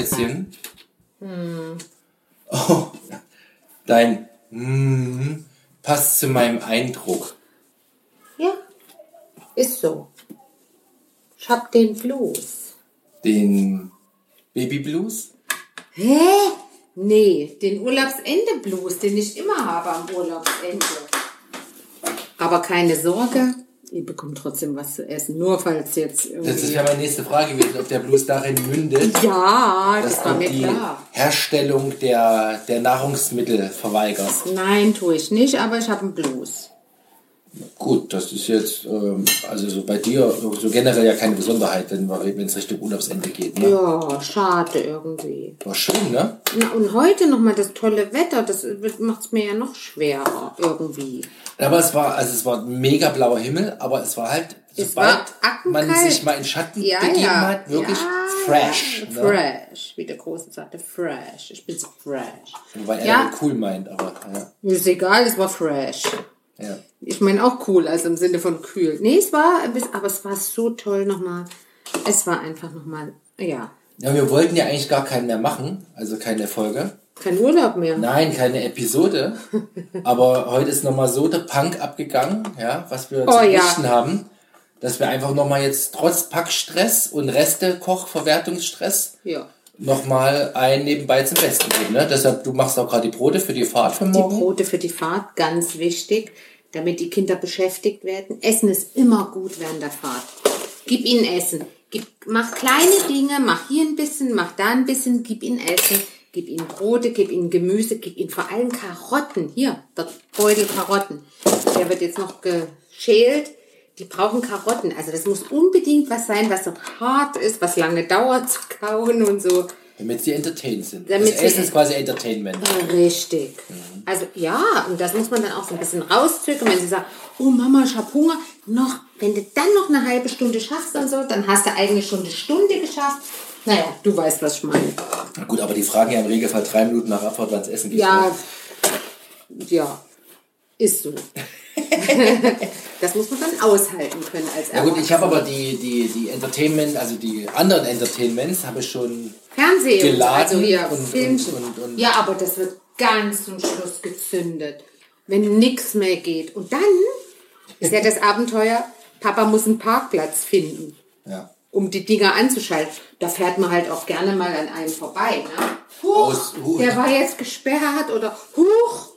Schätzchen. Oh, dein mm, passt zu meinem Eindruck. Ja, ist so. Ich hab den Blues. Den Baby Blues? Hä? Nee, den Urlaubsende-Blues, den ich immer habe am Urlaubsende. Aber keine Sorge, ihr bekommt trotzdem was zu essen. Nur falls jetzt Das irgendwie... ist ja meine nächste Frage gewesen, ob der Blues darin mündet, Ja, das war du mir die klar. Herstellung der, der Nahrungsmittel verweigerst. Nein, tue ich nicht, aber ich habe einen Blues. Gut, das ist jetzt, ähm, also so bei dir so generell ja keine Besonderheit, wenn es Richtung Urlaubsende geht. Ne? Ja, schade irgendwie. War schön, ne? Na, und heute nochmal das tolle Wetter, das macht es mir ja noch schwerer irgendwie. Aber es war, also es war mega blauer Himmel, aber es war halt, Es sobald war man sich mal in Schatten Ja, begeben ja. hat, wirklich ja, fresh. Ne? fresh, wie der Große sagte, fresh. Ich bin so fresh. Wobei er ja. cool meint, aber ja. Ist egal, es war fresh. Ja. Ich meine auch cool, also im Sinne von kühl. Nee, es war, ein bisschen- aber es war so toll nochmal. Es war einfach nochmal, ja, Ja, wir wollten ja eigentlich gar keinen mehr machen, also keine Folge. kein Urlaub mehr. Nein, keine Episode. aber heute ist nochmal so der Punk abgegangen, ja, was wir Oh, zu ja. berichten haben, dass wir einfach nochmal jetzt trotz Packstress und Reste-Koch-Verwertungsstress Ja. nochmal ein nebenbei zum Besten geben. Ne? Deshalb, du machst auch gerade die Brote für die Fahrt für Die morgen. Brote für die Fahrt, ganz wichtig, damit die Kinder beschäftigt werden. Essen ist immer gut während der Fahrt. Gib ihnen Essen. Gib, mach kleine Dinge, mach hier ein bisschen, mach da ein bisschen, gib ihnen Essen. Gib ihnen Brote, gib ihnen Gemüse, gib ihnen vor allem Karotten. Hier, der Beutel Karotten. Der wird jetzt noch geschält. Die brauchen Karotten. Also das muss unbedingt was sein, was so hart ist, was lange dauert zu kauen und so. Damit sie entertained sind. Damit das Essen ist quasi Entertainment. Richtig. Also ja, und das muss man dann auch so ein bisschen rauszögern, wenn sie sagt, oh Mama, ich hab Hunger. Noch, wenn du dann noch eine halbe Stunde schaffst und so, dann hast du eigentlich schon eine Stunde geschafft. Naja, du weißt, was ich meine. Na Gut, aber die fragen ja im Regelfall drei Minuten nach Abfahrt, wann es Essen gibt. Ja, ne? ja, ist so. das muss man dann aushalten können als Ja gut, ich habe aber die, die, die Entertainment, also die anderen Entertainments habe ich schon Fernsehen, geladen also hier und- Filmchen. und- und- und- ja, aber das wird ganz zum Schluss gezündet, wenn nichts mehr geht. Und dann ist ja das Abenteuer, Papa muss einen Parkplatz finden, ja, um die Dinger anzuschalten. Da fährt man halt auch gerne mal an einem vorbei. Ne? Huch, Aus- huch. der war jetzt gesperrt oder huch.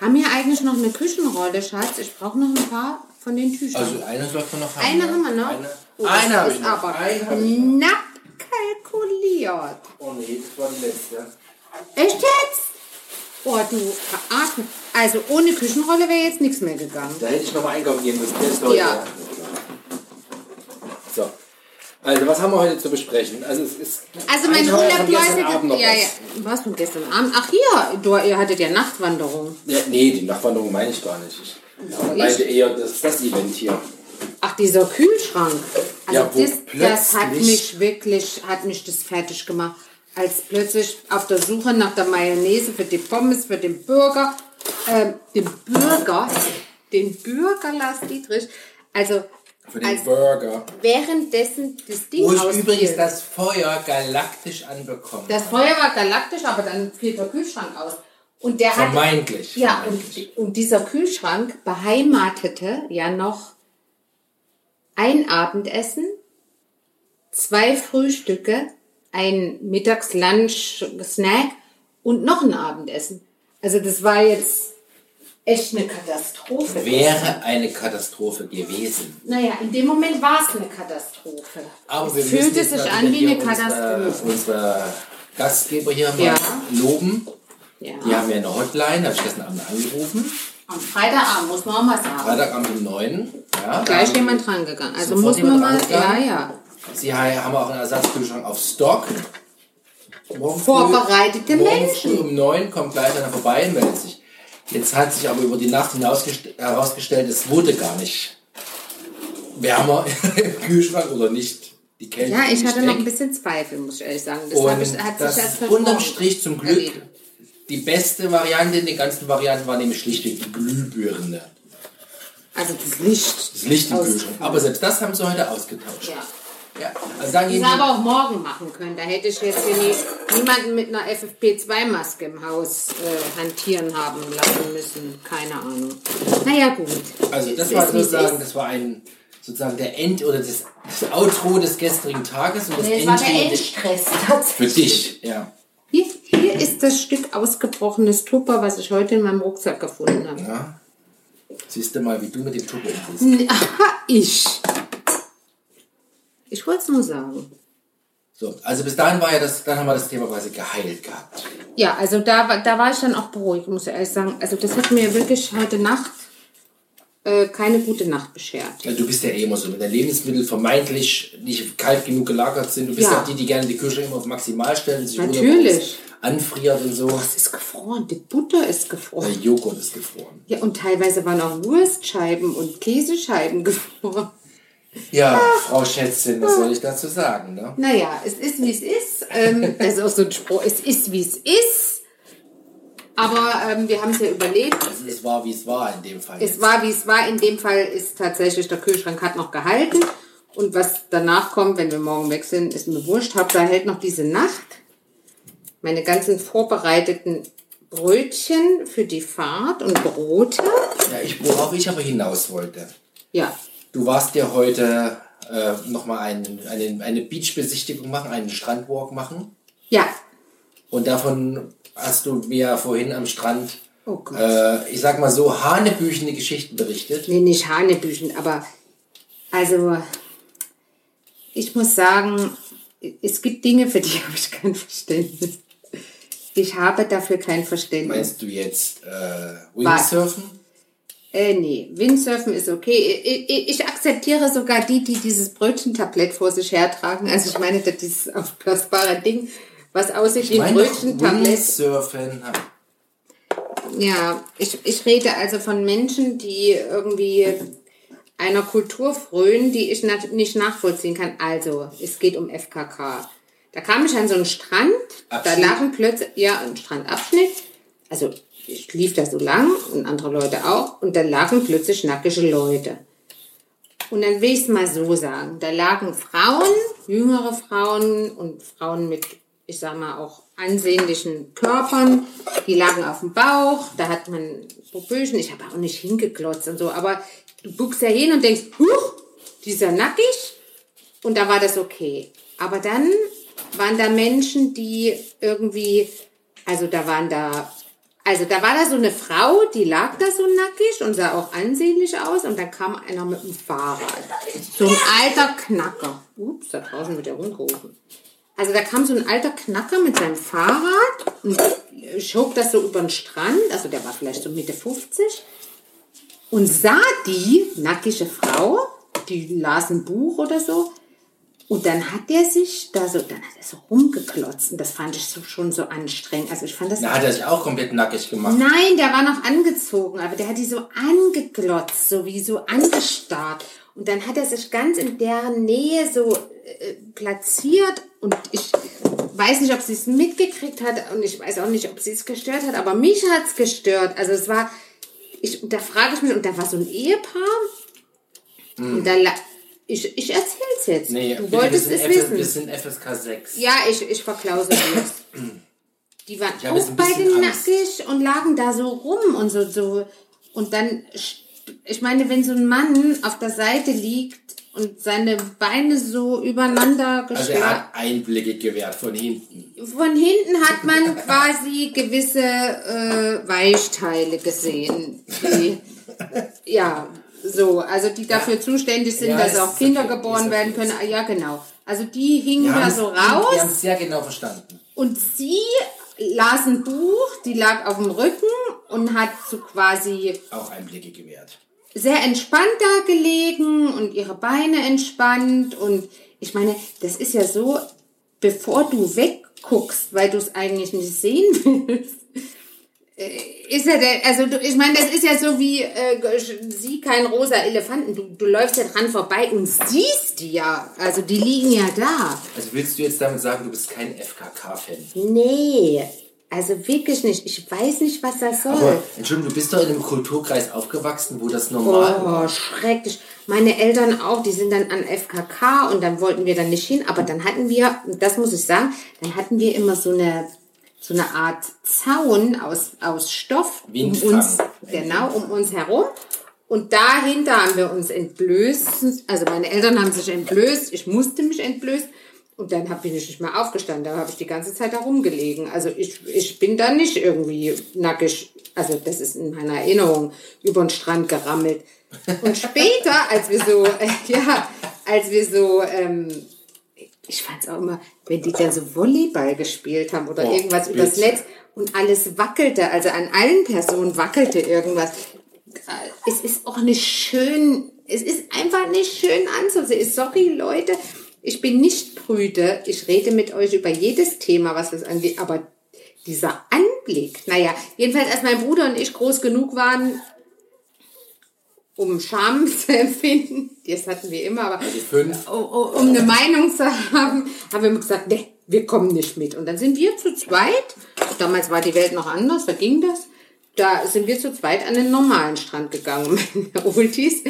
Haben wir eigentlich noch eine Küchenrolle, Schatz? Ich brauche noch ein paar von den Tüchern. also eine sollten wir noch haben. Eine ja. haben wir noch. Eine, Oh, eine habe ich noch. aber Eine ich knapp kalkuliert. Oh nee, das war die letzte. Echt jetzt? Oh, du verarsch mich. Also ohne Küchenrolle wäre jetzt nichts mehr gegangen. Da hätte ich noch mal einkaufen gehen müssen. Ja. So. Also, was haben wir heute zu besprechen? Also, es ist. Also mein läuft. Ja, was. ja. Was von gestern Abend? Ach hier, du, ihr hattet ja Nachtwanderung. Ja, nee, die Nachwanderung meine ich gar nicht. Ich Aber meinte ich- eher das, das Event hier. Ach, dieser Kühlschrank. Also Ja, das, das hat mich wirklich, hat mich das fertig gemacht. Als plötzlich auf der Suche nach der Mayonnaise für die Pommes, für den Burger, ähm, den Bürger, den Bürger Lars Dietrich, also Für den als Burger. währenddessen das Ding Wo ich ausfiel. übrigens das Feuer galaktisch anbekommen Das Feuer war galaktisch, aber dann fiel der Kühlschrank aus. Und der hat. Vermeintlich. Ja, vermeintlich. und, und dieser Kühlschrank beheimatete ja noch ein Abendessen, zwei Frühstücke, ein Mittags-Lunch-Snack und noch ein Abendessen. Also das war jetzt echt eine Katastrophe. Wäre eine Katastrophe gewesen. Naja, in dem Moment war es eine Katastrophe. Aber es wir müssen fühlte sich an wie eine unsere, Katastrophe. unsere Gastgeber hier mal Ja. loben. Ja. Die haben ja eine Hotline, habe ich gestern Abend angerufen. Am Freitagabend muss man auch mal sagen. Freitagabend um 9. Ja, Gleich jemand dran gegangen. Also muss man mal, ja, ja. Sie haben auch einen Ersatzkühlschrank auf Stock. Morgen früh- Vorbereitete morgen Menschen. Früh um 9 kommt gleich einer vorbei und meldet sich. Jetzt hat sich aber über die Nacht hinaus herausgestellt, es wurde gar nicht wärmer im Kühlschrank oder nicht. Die Kälte Ja, ich hatte nicht noch ein weg. bisschen Zweifel, muss ich ehrlich sagen. Das Und ich, hat das sich erst unterm Strich zum Glück erledigt. die beste Variante in den ganzen Varianten war nämlich schlichtweg die Glühbirne. Also das Licht. Das Licht im Kühlschrank. Aber selbst das haben sie heute ausgetauscht. Ja. Ja, also dann Die aber auch morgen machen können. Da hätte ich jetzt hier nicht, niemanden mit einer FFP2-Maske im Haus äh, hantieren haben lassen müssen. Keine Ahnung. Naja, gut. also das Es war sozusagen, das war ein sozusagen der End oder das, das Outro des gestrigen Tages und das Nee, es war der Endstress für tatsächlich. dich. Ja. Hier, hier ist das Stück ausgebrochenes Tupper, was ich heute in meinem Rucksack gefunden habe. ja. Siehst du mal, wie du mit dem Tuppe umgehst. Ich. Ich wollte es nur sagen. So, also bis dahin war ja das, dann haben wir das Thema quasi geheilt gehabt. Ja, also da, war- da war ich dann auch beruhigt, muss ich ehrlich sagen. Also das hat mir wirklich heute Nacht äh, keine gute Nacht beschert. Ja, du bist ja eh immer so, wenn deine Lebensmittel vermeintlich nicht kalt genug gelagert sind. Du bist Ja. auch die, die gerne die Küche immer auf maximal stellen, sich Natürlich. anfriert und so. Es ist gefroren, die Butter ist Der gefroren. Joghurt ist gefroren. Ja, und teilweise waren auch Wurstscheiben und Käsescheiben gefroren. Ja, Frau Schätzchen, was soll ich dazu sagen, ne? Naja, es ist wie es ist. Ähm, das ist auch so ein Spruch. Es ist wie es ist. Aber ähm, wir haben es ja überlebt. Also es war, wie es war in dem Fall. Es jetzt. war, wie es war. In dem Fall ist tatsächlich der Kühlschrank hat noch gehalten. Und was danach kommt, wenn wir morgen weg sind, ist mir wurscht. Hauptsache hält noch diese Nacht. Meine ganzen vorbereiteten Brötchen für die Fahrt und Brote. Ja, ich, worauf ich aber hinaus wollte. Ja, Du warst ja heute äh, nochmal ein, eine, eine Beachbesichtigung machen, einen Strandwalk machen. ja. Und davon hast du mir vorhin am Strand, Oh äh, ich sag mal so, hanebüchene Geschichten berichtet. Nee, nicht Hanebüchen, aber also ich muss sagen, es gibt Dinge, für die habe ich kein Verständnis. Ich habe dafür kein Verständnis. Meinst du jetzt äh, Windsurfen? Äh, nee, Windsurfen ist okay. Ich, ich, ich akzeptiere sogar die, die dieses Brötchentablett vor sich hertragen. Also ich meine, das ist aufblasbare Ding, was aussieht wie ein Brötchentablett. Windsurfen. Ja, ich, ich rede also von Menschen, die irgendwie einer Kultur frönen, die ich nicht nachvollziehen kann. Also, es geht um FKK. Da kam ich an so einen Strand, da Abschnitt? lagen plötzlich, ja, ein Strandabschnitt. Also, ich lief da so lang und andere Leute auch und da lagen plötzlich nackige Leute. Und dann will ich es mal so sagen. Da lagen Frauen, jüngere Frauen und Frauen mit, ich sag mal, auch ansehnlichen Körpern. Die lagen auf dem Bauch. Da hat man Popöchen. Ich habe auch nicht hingeklotzt und so. Aber du guckst ja hin und denkst, huch, die ist ja nackig. Und da war das okay. Aber dann waren da Menschen, die irgendwie, also da waren da, also da war da so eine Frau, die lag da so nackig und sah auch ansehnlich aus und dann kam einer mit dem Fahrrad. So ein alter Knacker. Ups, da draußen wird er rumgerufen. Also da kam so ein alter Knacker mit seinem Fahrrad und schob das so über den Strand, also der war vielleicht so Mitte 50 und sah die nackige Frau, die las ein Buch oder so. Und dann hat der sich da so, dann hat er so rumgeklotzt. Und das fand ich so, schon so anstrengend. Also ich fand das. Da hat er sich auch komplett nackig gemacht. Nein, der war noch angezogen, aber der hat die so angeglotzt, so wie so angestarrt. Und dann hat er sich ganz in deren Nähe so äh, platziert und ich weiß nicht, ob sie es mitgekriegt hat und ich weiß auch nicht, ob sie es gestört hat, aber mich hat es gestört. Also es war, ich, da frage ich mich, und da war so ein Ehepaar und da, ich, ich erzähl's jetzt. Nee, du wolltest es F wissen. wir sind FSK 6. Ja, ich, ich verklause das. Die waren auch beide nackig und lagen da so rum und so, so. Und dann, ich meine, wenn so ein Mann auf der Seite liegt und seine Beine so übereinander Also er geschlagen. hat Einblicke gewährt von hinten. Von hinten hat man quasi gewisse äh, Weichteile gesehen. Die, ja, so, also die dafür zuständig sind, Ja, dass auch Kinder okay, geboren werden okay. können. Ah, Ja, genau. Also die hingen da so Wir haben raus. es sehr genau verstanden. Und sie las ein Buch, die lag auf dem Rücken und hat so quasi Auch Einblicke gewährt. sehr entspannt da gelegen und ihre Beine entspannt. Und ich meine, das ist ja so, bevor du wegguckst, weil du es eigentlich nicht sehen willst, ist ja der, also du, ich meine, das ist ja so wie, äh, sieh keinen rosa Elefanten. Du, du läufst ja dran vorbei und siehst die ja. Also die liegen ja da. Also willst du jetzt damit sagen, du bist kein FKK-Fan? Nee. Also wirklich nicht. Ich weiß nicht, was das soll. Aber, Entschuldigung, du bist doch in einem Kulturkreis aufgewachsen, wo das normal war. Oh, schrecklich. Meine Eltern auch, die sind dann an FKK und dann wollten wir dann nicht hin. Aber dann hatten wir, das muss ich sagen, dann hatten wir immer so eine, so eine Art Zaun aus, aus Stoff um uns, genau, um uns herum. Und dahinter haben wir uns entblößt. Also meine Eltern haben sich entblößt. Ich musste mich entblößen. Und dann hab- bin ich nicht mehr aufgestanden. Da habe ich die ganze Zeit da rumgelegen. Also ich, ich bin da nicht irgendwie nackig, also das ist in meiner Erinnerung, über den Strand gerammelt. Und später, als wir so, äh, ja, als wir so, ähm, ich fand's auch immer, wenn die dann so Volleyball gespielt haben oder Oh, irgendwas übers. Netz und alles wackelte, also an allen Personen wackelte irgendwas. Es ist auch nicht schön, es ist einfach nicht schön anzusehen. Sorry, Leute, ich bin nicht prüde. Ich rede mit euch über jedes Thema, was es angeht, aber dieser Anblick, naja, jedenfalls als mein Bruder und ich groß genug waren, um Scham zu empfinden, das hatten wir immer, aber Also um, eine Meinung zu haben, haben wir immer gesagt, nee, wir kommen nicht mit. Und dann sind wir zu zweit, damals war die Welt noch anders, da ging das, da sind wir zu zweit an den normalen Strand gegangen. Meine Oldies,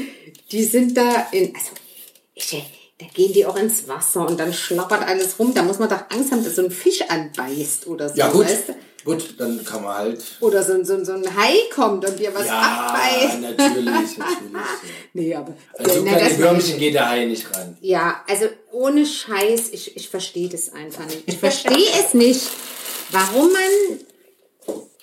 die sind da in, also, ich, da gehen die auch ins Wasser und dann schlappert alles rum. Da muss man doch Angst haben, dass so ein Fisch anbeißt oder so. Ja gut, weißt du? Gut, dann kann man halt. Oder so, ein- so, so ein Hai kommt und dir was Ja, abbeißt. natürlich, natürlich. ja. Nee, aber. Also Na, das Würmchen geht der Hai nicht ran. Ja, also ohne Scheiß, ich, ich verstehe das einfach nicht. Ich verstehe es nicht, warum man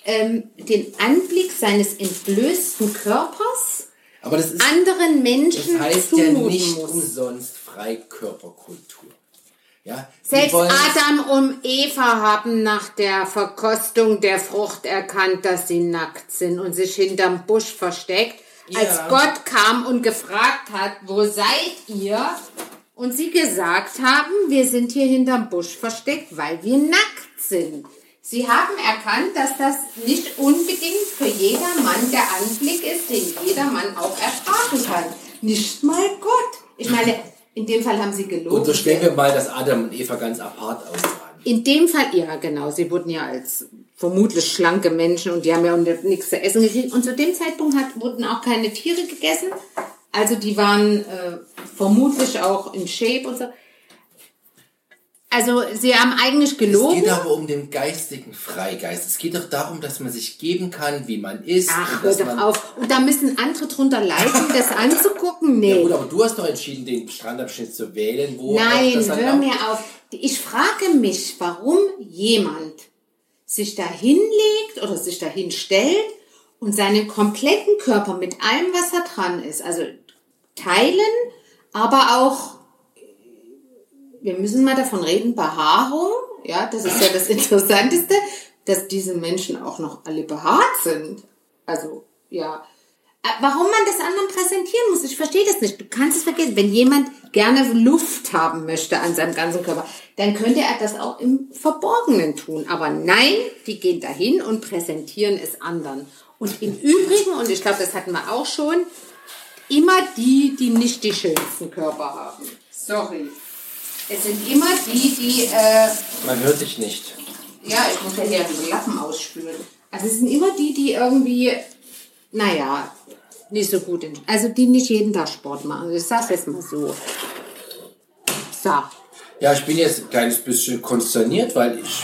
ähm, den Anblick seines entblößten Körpers anderen Menschen das heißt ja nicht muss. umsonst Freikörperkultur. Ja, Selbst Adam und Eva haben nach der Verkostung der Frucht erkannt, dass sie nackt sind und sich hinterm Busch versteckt. Ja. Als Gott kam und gefragt hat, wo seid ihr? Und sie gesagt haben, wir sind hier hinterm Busch versteckt, weil wir nackt sind. Sie haben erkannt, dass das nicht unbedingt für jedermann der Anblick ist, den jedermann auch ertragen kann. Nicht mal Gott. Ich meine, in dem Fall haben sie gelogen. Unterstellen wir mal, dass Adam und Eva ganz apart aussahen. In dem Fall, ja genau, sie wurden ja als vermutlich schlanke Menschen und die haben ja auch nichts zu essen gekriegt. Und zu dem Zeitpunkt hat, wurden auch keine Tiere gegessen. Also die waren äh, vermutlich auch in Shape und so. Also sie haben eigentlich Es gelogen. geht aber um den geistigen Freigeist. Es geht doch darum, dass man sich geben kann, wie man ist. Ach, hör doch auf. Und da müssen andere drunter leiden, das anzugucken? Nee. Ja gut, aber du hast doch entschieden, den Strandabschnitt zu wählen, wo auch Nein, das hör mir auf. Ich frage mich, warum jemand sich da hinlegt oder sich da hinstellt und seinen kompletten Körper mit allem, was da dran ist, also teilen, aber auch, wir müssen mal davon reden, Behaarung, ja, das ist ja das Interessanteste, dass diese Menschen auch noch alle behaart sind. Also, ja. Äh, Warum man das anderen präsentieren muss, ich verstehe das nicht. Du kannst es vergessen. Wenn jemand gerne Luft haben möchte an seinem ganzen Körper, dann könnte er das auch im Verborgenen tun. Aber nein, die gehen dahin und präsentieren es anderen. Und im Übrigen, und ich glaube, das hatten wir auch schon, immer die, die nicht die schönsten Körper haben. Sorry. Es sind immer die, die, äh, Man hört dich nicht. ja, ich muss ja hier die Lappen ausspülen. Also es sind immer die, die irgendwie, naja, nicht so gut sind. Also die nicht jeden Tag Sport machen. Ich sag's jetzt mal so. So. Ja, ich bin jetzt ein kleines bisschen konsterniert, weil ich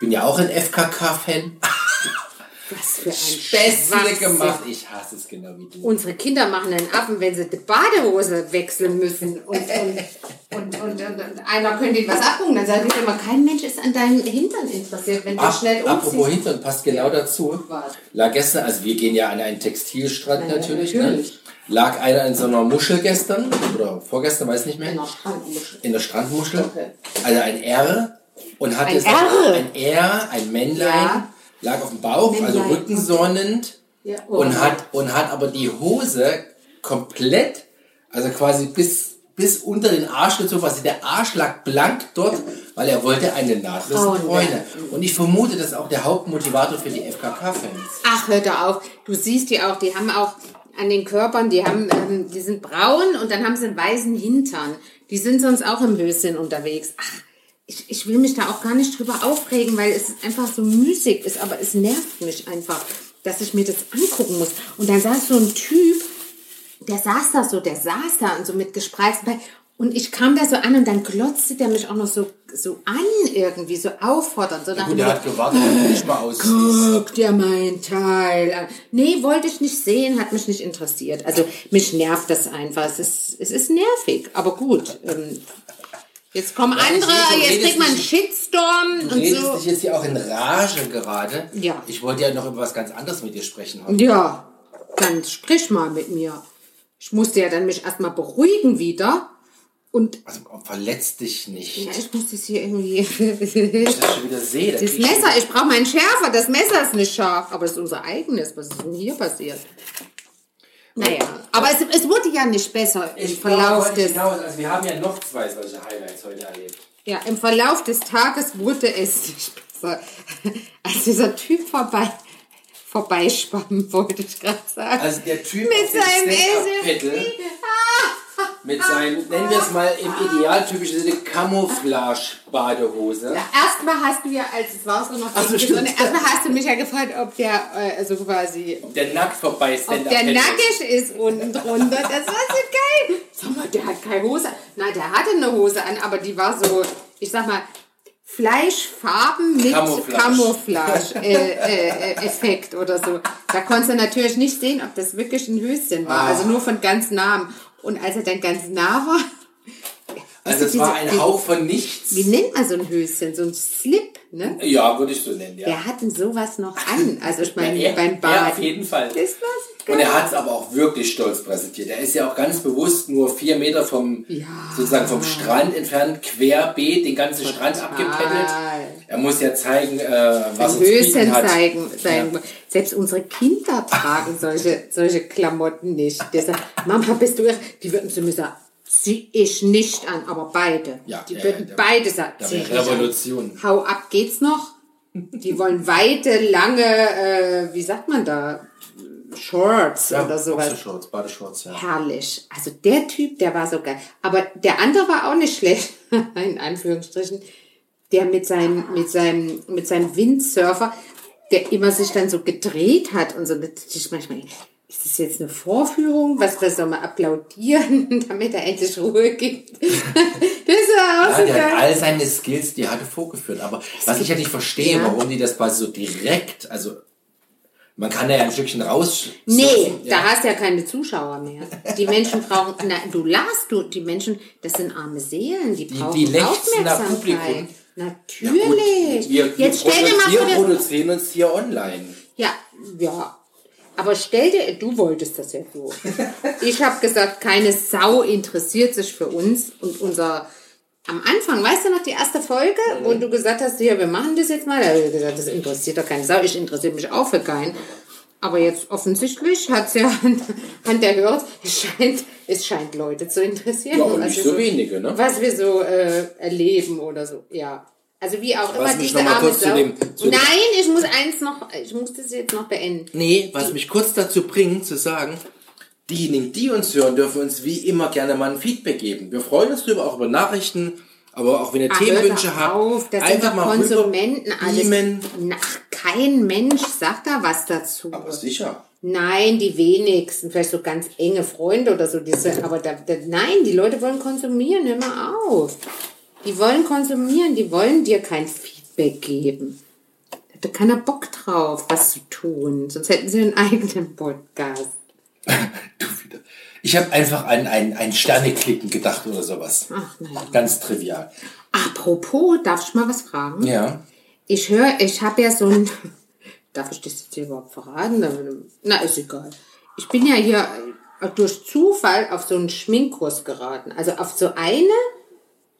bin ja auch ein FKK-Fan. Was für ein Späßle gemacht. Ich hasse es genau wie du. Unsere Kinder machen einen Affen, wenn sie die Badehose wechseln müssen. Und, und, und, und, und, einer könnte ihnen was abgucken. Dann sage ich immer, kein Mensch ist an deinem Hintern interessiert, wenn du Ap schnell apropos umziehst. Hintern, passt genau dazu. Was? Lag gestern, also wir gehen ja an einen Textilstrand ja, natürlich, natürlich. Ne? Lag einer in so einer Muschel gestern oder vorgestern, weiß nicht mehr. In der Strandmuschel. in der Strandmuschel. Okay. Also ein R und hatte Ein R? ein R, ein Männlein, Ja. lag auf dem Bauch, also Männlein. rückensonnend Ja, oh. und hat und hat aber die Hose komplett, also quasi bis bis unter den Arsch gezogen, quasi der Arsch lag blank dort, weil er wollte eine nahtlose Bräune. Und ich vermute, das ist auch der Hauptmotivator für die FKK-Fans. Ach, hör doch auf. Du siehst die auch, die haben auch an den Körpern, die haben, ähm, die sind braun und dann haben sie einen weißen Hintern. Die sind sonst auch im Höschen unterwegs. Ach, ich, ich will mich da auch gar nicht drüber aufregen, weil es einfach so müßig ist, aber es nervt mich einfach, dass ich mir das angucken muss. Und dann saß so ein Typ, der saß da so, der saß da und so mit gespreizten Beinen. Und ich kam da so an und dann glotzte der mich auch noch so, so an irgendwie, so auffordernd. So nach Gut, der hat gewartet, dass nicht mal aus. Guck dir mein Teil an. Nee, wollte ich nicht sehen, hat mich nicht interessiert. Also mich nervt das einfach. Es ist, es ist nervig, aber gut. Ähm, jetzt kommen ich andere, du jetzt kriegt man einen Shitstorm Du und redest so. dich jetzt hier auch in Rage gerade. Ja. Ich wollte ja noch über was ganz anderes mit dir sprechen. heute. Ja, dann sprich mal mit mir. Ich musste ja dann mich erstmal beruhigen wieder. Und Also verletz dich nicht. ja, ich muss das hier irgendwie. Ich das schon wieder sehe. da Das ich Messer, ich brauche meinen Schärfer. Das Messer ist nicht scharf, aber es ist unser eigenes. Was ist denn hier passiert? Naja, aber es, es wurde ja nicht besser im Ich Verlauf des, hinaus, also wir haben ja noch zwei solche Highlights heute erlebt. ja, im Verlauf des Tages wurde es nicht besser, als dieser Typ vorbei, vorbeischwamm, wollte ich gerade sagen. Also der Typ Mit seinem Esel. mit seinen, nennen wir es mal im idealtypischen Sinne, Camouflage-Badehose. Erstmal hast du ja, als es war so noch Ach so, so stimmt. erstmal hast du mich ja gefragt, ob der, äh, also quasi, Der nackt vorbei ob der nackig ist unten drunter. Das war so geil. Sag mal, der hat keine Hose. Nein, der hatte eine Hose an, aber die war so, ich sag mal, Fleischfarben mit Camouflage. Camouflage-Effekt oder so. Da konntest du natürlich nicht sehen, ob das wirklich ein Höschen war. Ah. Also nur von ganz nahem. Und als er dann ganz nah war, Also es war ein Hauch von nichts. wie nennt man so ein Höschen? So ein Slip, ne? Ja, würde ich so nennen, ja. Wir hatten sowas noch an. Also ich meine, Ja, er- beim er Bad. auf jeden Fall. Das so geil. Und er hat es aber auch wirklich stolz präsentiert. Er ist ja auch ganz bewusst nur vier Meter vom, Ja. sozusagen vom Strand entfernt, querbeet, den ganzen Strand abgepaddelt. Er muss ja zeigen, äh, was er Höschen hat. zeigen. zeigen. Selbst unsere Kinder tragen solche, solche Klamotten nicht. Der sagt, Mama, bist du irre? Die würden zu mir zieh ich nicht an, aber beide. Ja, die ja, würden ja, beide sagen, nicht an. Revolution. Hau ab, geht's noch? Die wollen weite, lange, äh, wie sagt man da? Shorts oder sowas. Boxershorts, Badeshorts, ja. Herrlich. Also der Typ, der war so geil. Aber der andere war auch nicht schlecht, in Anführungsstrichen. Der mit seinem, mit seinem, mit seinem Windsurfer, der immer sich dann so gedreht hat und so. Ich manchmal, ist das jetzt eine Vorführung? Was, was soll man applaudieren, damit er endlich Ruhe gibt? das war auch Ja, so der hat all seine Skills, die er hatte, vorgeführt. Aber was ich ja nicht verstehe, Ja. warum die das quasi so direkt, also man kann da ja ein Stückchen raus. Nee, ja. da hast du ja keine Zuschauer mehr. Die Menschen brauchen, na, du lachst, du, die Menschen, das sind arme Seelen, die brauchen die nach Aufmerksamkeit. Natürlich. Wir, wir, Jetzt stell dir mal wir vor, der- produzieren uns hier online. ja, ja. Aber stell dir, du wolltest das ja so. Ich habe gesagt, keine Sau interessiert sich für uns und unser am Anfang, weißt du noch, die erste Folge, wo du gesagt hast, ja, wir machen das jetzt mal. Da habe ich gesagt, das interessiert doch keine Sau. Ich interessiere mich auch für keinen. Aber jetzt offensichtlich hat es ja an, an der Hörer, es scheint, es scheint Leute zu interessieren. Ja, was nicht wir so wenige, ne? Was wir so äh, erleben oder so, ja. Also wie auch Lass immer diese noch kurz zu dem- zu Nein, ich muss eins noch, ich muss das jetzt noch beenden. Nee, was mich kurz dazu bringt, zu sagen, diejenigen, die uns hören, dürfen uns wie immer gerne mal ein Feedback geben. Wir freuen uns drüber, auch über Nachrichten, aber auch wenn ihr Ach, Themenwünsche habt, auf, das einfach mal Konsumenten rüber alles. beamen. Kein Mensch sagt da was dazu. Aber sicher. Nein, die wenigsten, vielleicht so ganz enge Freunde oder so, diese, aber da, da, nein, die Leute wollen konsumieren, hör mal auf. Die wollen konsumieren, die wollen dir kein Feedback geben. Da hätte keiner Bock drauf, was zu tun, sonst hätten sie einen eigenen Podcast. Du wieder. Ich habe einfach an ein, ein Sterneklicken gedacht oder sowas. Ach, naja. Ganz trivial. Apropos, darf ich mal was fragen? Ja. Ich höre, ich habe ja so ein. Darf ich das jetzt hier überhaupt verraten? Na, ist egal. Ich bin ja hier durch Zufall auf so einen Schminkkurs geraten. Also auf so eine,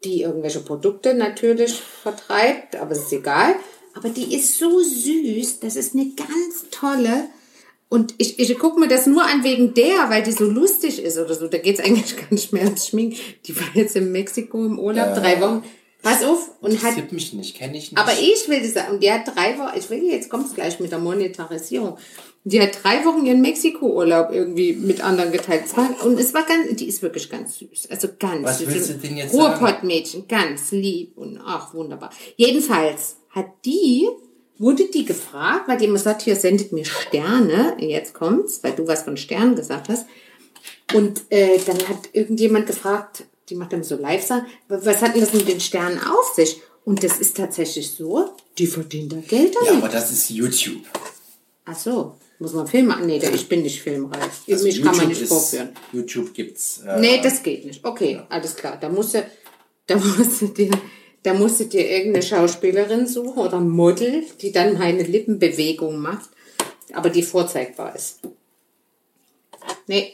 die irgendwelche Produkte natürlich vertreibt, aber es ist egal. Aber die ist so süß. Das ist eine ganz tolle. Und ich, ich gucke mir das nur an wegen der, weil die so lustig ist oder so. Da geht's eigentlich gar nicht mehr ums Schminken. Die war jetzt in Mexiko im Urlaub, drei Wochen. Pass auf. Und hat, Tipp mich nicht, kenne ich nicht. aber ich will das sagen. Und die hat drei Wochen, ich will, jetzt kommt's gleich mit der Monetarisierung. Die hat drei Wochen ihren Mexiko-Urlaub irgendwie mit anderen geteilt. Und es war ganz, die ist wirklich ganz süß. Also ganz Was süß. willst Und du denn jetzt? Ruhrpottmädchen, ganz lieb und ach, wunderbar. Jedenfalls hat die, wurde die gefragt, weil die immer sagt, hier sendet mir Sterne, jetzt kommt's, weil du was von Sternen gesagt hast. Und äh, dann hat irgendjemand gefragt, die macht dann so live sagen, was hat denn das mit den Sternen auf sich? Und das ist tatsächlich so, die verdient da Geld ja, damit. aber das ist YouTube. Ach so, muss man Film machen? Nee, ich bin nicht filmreif. Also Mich kann man nicht ist- vorführen. YouTube gibt's. Äh, Nee, das geht nicht. Okay, alles klar. Da musst du, da musst du dir, da musst du dir irgendeine Schauspielerin suchen oder ein Model, die dann meine Lippenbewegung macht, aber die vorzeigbar ist. Nee,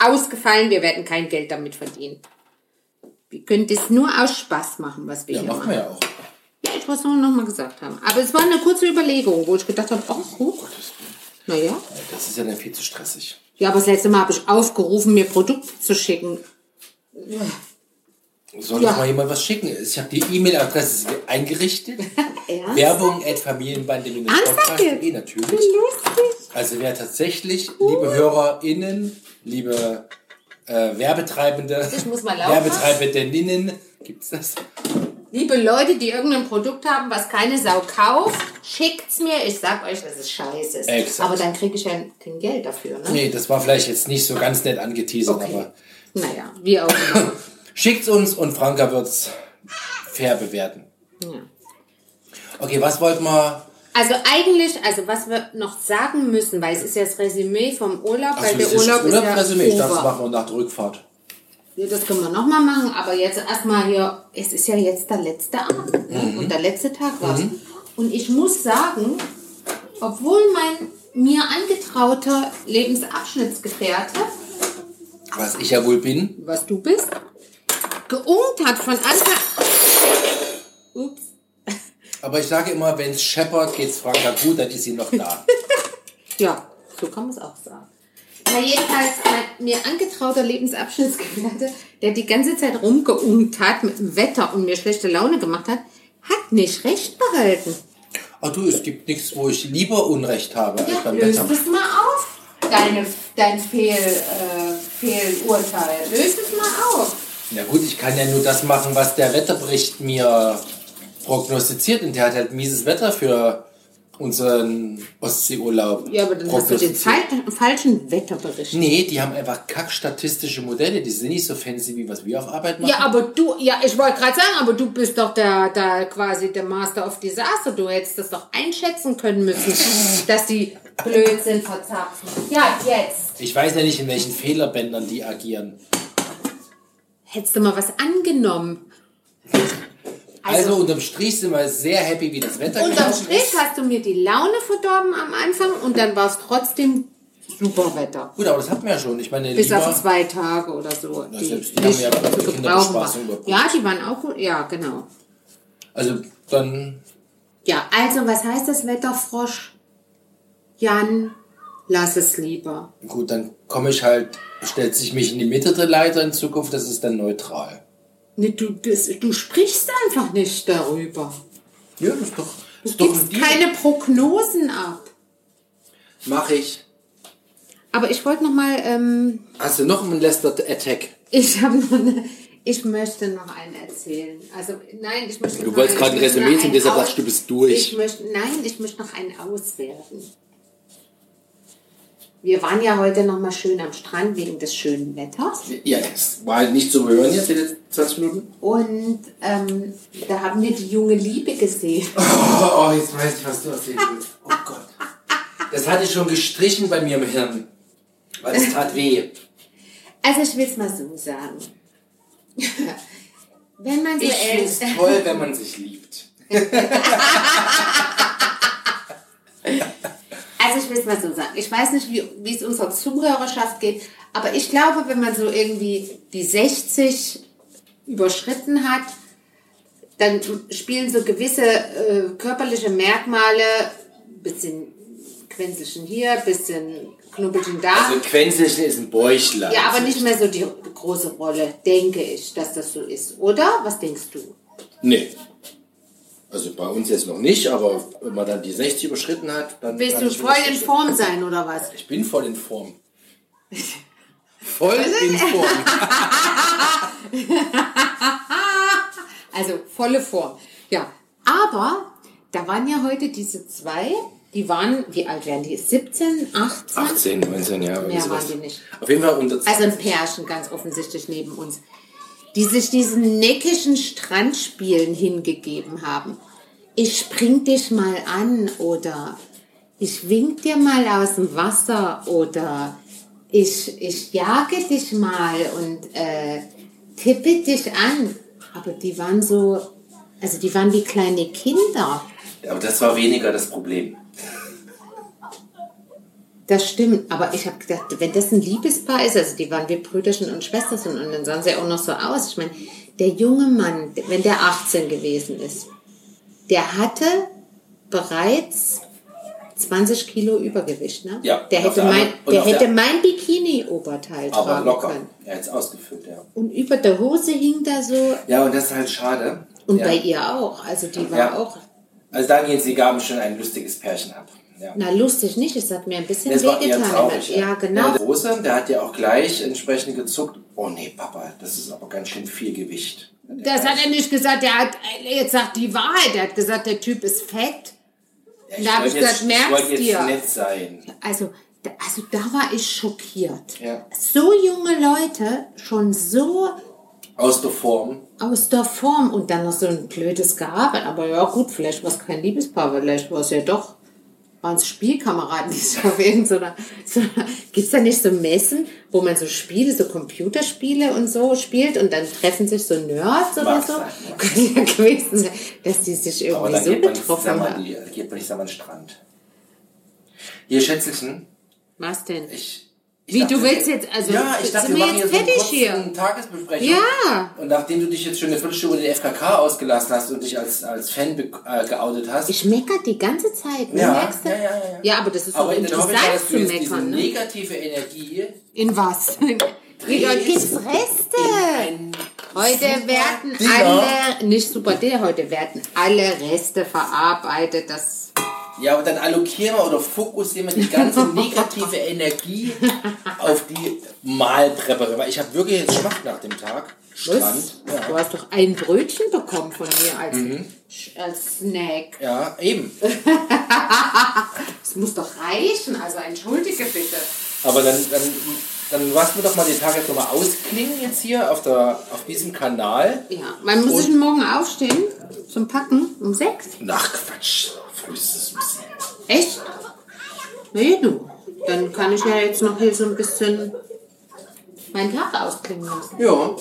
ausgefallen, wir werden kein Geld damit verdienen. Wir können das nur aus Spaß machen, was wir ja, hier machen machen. wir ja auch. Ja, ich wollte es nur noch mal gesagt haben. Aber es war eine kurze Überlegung, wo ich gedacht habe, ach, huch. Naja. Das ist ja dann viel zu stressig. Ja, aber das letzte Mal habe ich aufgerufen, mir Produkte zu schicken. Soll Ja. mal jemand was schicken? Ich habe die E-Mail-Adresse eingerichtet. Werbung at familienbande natürlich. Lustig. Also wer tatsächlich, liebe HörerInnen, liebe äh, Werbetreibende, Ich muss mal laufen. Werbetreibendeninnen, gibt's das? Liebe Leute, die irgendein Produkt haben, was keine Sau kauft, schickt's mir. Ich sag euch, dass es scheiße ist. Exakt. Aber dann kriege ich ja kein Geld dafür, ne? Nee, das war vielleicht jetzt nicht so ganz nett angeteasert, Okay. aber Naja, wie auch immer. schickt's uns und Franka wird's fair bewerten. ja. Okay, was wollten wir? Also eigentlich, also was wir noch sagen müssen, weil es ist ja das Resümee vom Urlaub, weil Achso, der das ist Urlaub ist. Ich ja dachte, das machen wir nach der Rückfahrt. Ja, das können wir nochmal machen, aber jetzt erstmal hier, es ist ja jetzt der letzte Abend ne? Mhm. und der letzte Tag war Und ich muss sagen, obwohl mein mir angetrauter Lebensabschnittsgefährte, Was ich ja wohl bin. was du bist, geungt hat von Anfang... Ups. Aber ich sage immer, wenn es scheppert, geht's Franka gut, dann ist sie noch da. Ja, so kann man es auch sagen. Na jedenfalls, mein mir angetrauter Lebensabschnittsgefährte, der die ganze Zeit rumgeungt hat mit dem Wetter und mir schlechte Laune gemacht hat, hat nicht recht behalten. Ach du, es gibt nichts, wo ich lieber Unrecht habe als Ja, beim löst Wetter. es mal auf, deine, dein Fehl, äh, Fehlurteil. Löst es mal auf. Ja gut, ich kann ja nur das machen, was der Wetterbericht mir prognostiziert. Und der hat halt mieses Wetter für unseren Ostseeurlaub. Ja, aber dann hast du den falschen Wetterbericht. Nee, die haben einfach kackstatistische Modelle. Die sind nicht so fancy, wie was wir auf Arbeit machen. Ja, aber du, ja, ich wollte gerade sagen, aber du bist doch der, der quasi der Master of Disaster. Du hättest das doch einschätzen können müssen, dass die Blödsinn verzapfen. Ja, jetzt. Ich weiß ja nicht, in welchen Fehlerbändern die agieren. Hättest du mal was angenommen. Also, unterm Strich sind wir sehr happy, wie das Wetter Unterm Strich ist. hast du mir die Laune verdorben am Anfang und dann war es trotzdem super Wetter. Gut, aber das hatten wir ja schon. Ich meine, Bis auf zwei Tage oder so. Ja, selbst die haben ja zu die gebrauchen. Ja, die waren auch gut. Ja, genau. also dann Ja, also was heißt das Wetterfrosch? Jan, lass es lieber. Gut, dann komme ich halt, stellt sich mich in die Mitte der Leiter in Zukunft, das ist dann neutral. Nee, du, das, du sprichst einfach nicht darüber. Ja, das ist doch, Du ist doch gibst keine Prognosen ab. Mach ich. Aber ich wollte noch mal, ähm, Hast du noch einen Lester Attack? ich habe noch eine, ich möchte noch einen erzählen. Also nein, ich möchte. Du wolltest gerade ein Resümee ziehen, deshalb ich, du bist durch. Ich möchte, nein, ich möchte noch einen auswerten. Wir waren ja heute noch mal schön am Strand wegen des schönen Wetters. Ja, es war halt nicht zu hören jetzt, die letzten 20 Minuten. Und ähm, da haben wir die junge Liebe gesehen. Oh, oh, jetzt weiß ich, was du erzählen willst. Oh Gott. Das hatte ich schon gestrichen bei mir im Hirn. Weil es tat weh. Also ich will es mal so sagen. Wenn man so Ich älter- toll, wenn man sich liebt. Also ich will es mal so sagen. Ich weiß nicht, wie, wie es unserer Zuhörerschaft geht, aber ich glaube, wenn man so irgendwie die 60 überschritten hat, dann spielen so gewisse äh, körperliche Merkmale, bisschen Quenzelchen hier, bisschen Knubbelchen da. Also Quenzelchen ist ein Bäuchlein. ja, aber nicht mehr so die große Rolle, denke ich, dass das so ist. Oder? Was denkst du? Nee. Also bei uns jetzt noch nicht, aber wenn man dann die 60 überschritten hat, dann. Willst du voll in 60. Form sein oder was? Ich bin voll in Form. voll in Form. Also volle Form. Ja, aber da waren ja heute diese zwei, die waren, wie alt werden die? 17, 18? 18, 19 Jahre. Mehr waren die nicht. Auf jeden Fall unter Also ein Pärchen ganz offensichtlich neben uns, die sich diesen neckischen Strandspielen hingegeben haben. Ich spring dich mal an oder ich wink dir mal aus dem Wasser oder ich, ich jage dich mal und äh, tippe dich an. Aber die waren so, also die waren wie kleine Kinder. Aber das war weniger das Problem. Das stimmt, aber ich habe gedacht, wenn das ein Liebespaar ist, also die waren wie Brüderchen und Schwesterchen und dann sahen sie auch noch so aus. Ich meine, der junge Mann, wenn der 18 gewesen ist, der hatte bereits 20 Kilo Übergewicht, ne? Ja, Der hätte der mein, der auf hätte der- mein Bikini-Oberteil Aber tragen locker. können. Er hat es ausgefüllt, ja. Und über der Hose hing da so, Ja, und das ist halt schade. und ja. bei ihr auch. Also die war Ja. auch, Also Daniel, sie gaben schon ein lustiges Pärchen ab. Ja. na lustig nicht, es hat mir ein bisschen Das wehgetan. traurig. ja, genau. Der Große, der hat ja auch gleich entsprechend gezuckt. Oh nee, Papa, das ist aber ganz schön viel Gewicht. Das hat er nicht gesagt, der hat jetzt sagt die Wahrheit, er hat gesagt, der Typ ist fett. Ja, Da hab ich gesagt, merkst ich jetzt dir. nett sein. Also, da- also da war ich schockiert. Ja. So junge Leute, schon so Aus der Form. aus der Form und dann noch so ein blödes Gehabe. Aber ja gut, vielleicht war es kein Liebespaar, vielleicht war es ja doch, waren es Spielkameraden, die sich auf irgendeiner, so, gibt's da nicht so Messen, wo man so Spiele, so Computerspiele und so spielt und dann treffen sich so Nerds oder Mag so? Könnte ja gewesen sein, dass die sich Aber irgendwie dann so geht man, nicht getroffen zusammen an haben. die, geht man nicht an den Strand. Hier, Schätzelchen, Was denn? ich... ich Wie, dachte, du willst jetzt- also, ja, ich sind dachte, wir wir machen jetzt so fertig eine hier? Tagesbesprechung. Ja. Und nachdem du dich jetzt schon eine Viertelstunde den FKK ausgelassen hast und dich als, als Fan äh, geoutet hast, Ich meckere die ganze Zeit, ne? Ja, merkst du? ja, ja, ja. Ja, aber das ist aber doch ja, interessant zu meckern, ne? negative Energie In was? Wieder gibt's Reste. Heute werden Dinner. alle, nicht super Dinner, heute werden alle Reste verarbeitet. Das, Ja, aber dann allokieren wir oder fokussieren wir die ganze negative Energie auf die Mahlpräparierung. Weil Ich habe wirklich jetzt Schmacht nach dem Tag. Strand. Ja. Mhm. Du hast doch ein Brötchen bekommen von mir als, als Snack. ja, eben. Das muss doch reichen, also entschuldige bitte. Aber dann, dann, dann lassen wir doch mal die Tage jetzt nochmal ausklingen jetzt hier auf, der, auf diesem Kanal. Ja, man muss sich morgen aufstehen zum Packen um sechs. Ach Quatsch, frühestens um sieben. Echt? Nee, du. Dann kann ich ja jetzt noch hier so ein bisschen meinen Tag ausklingen lassen. Ja,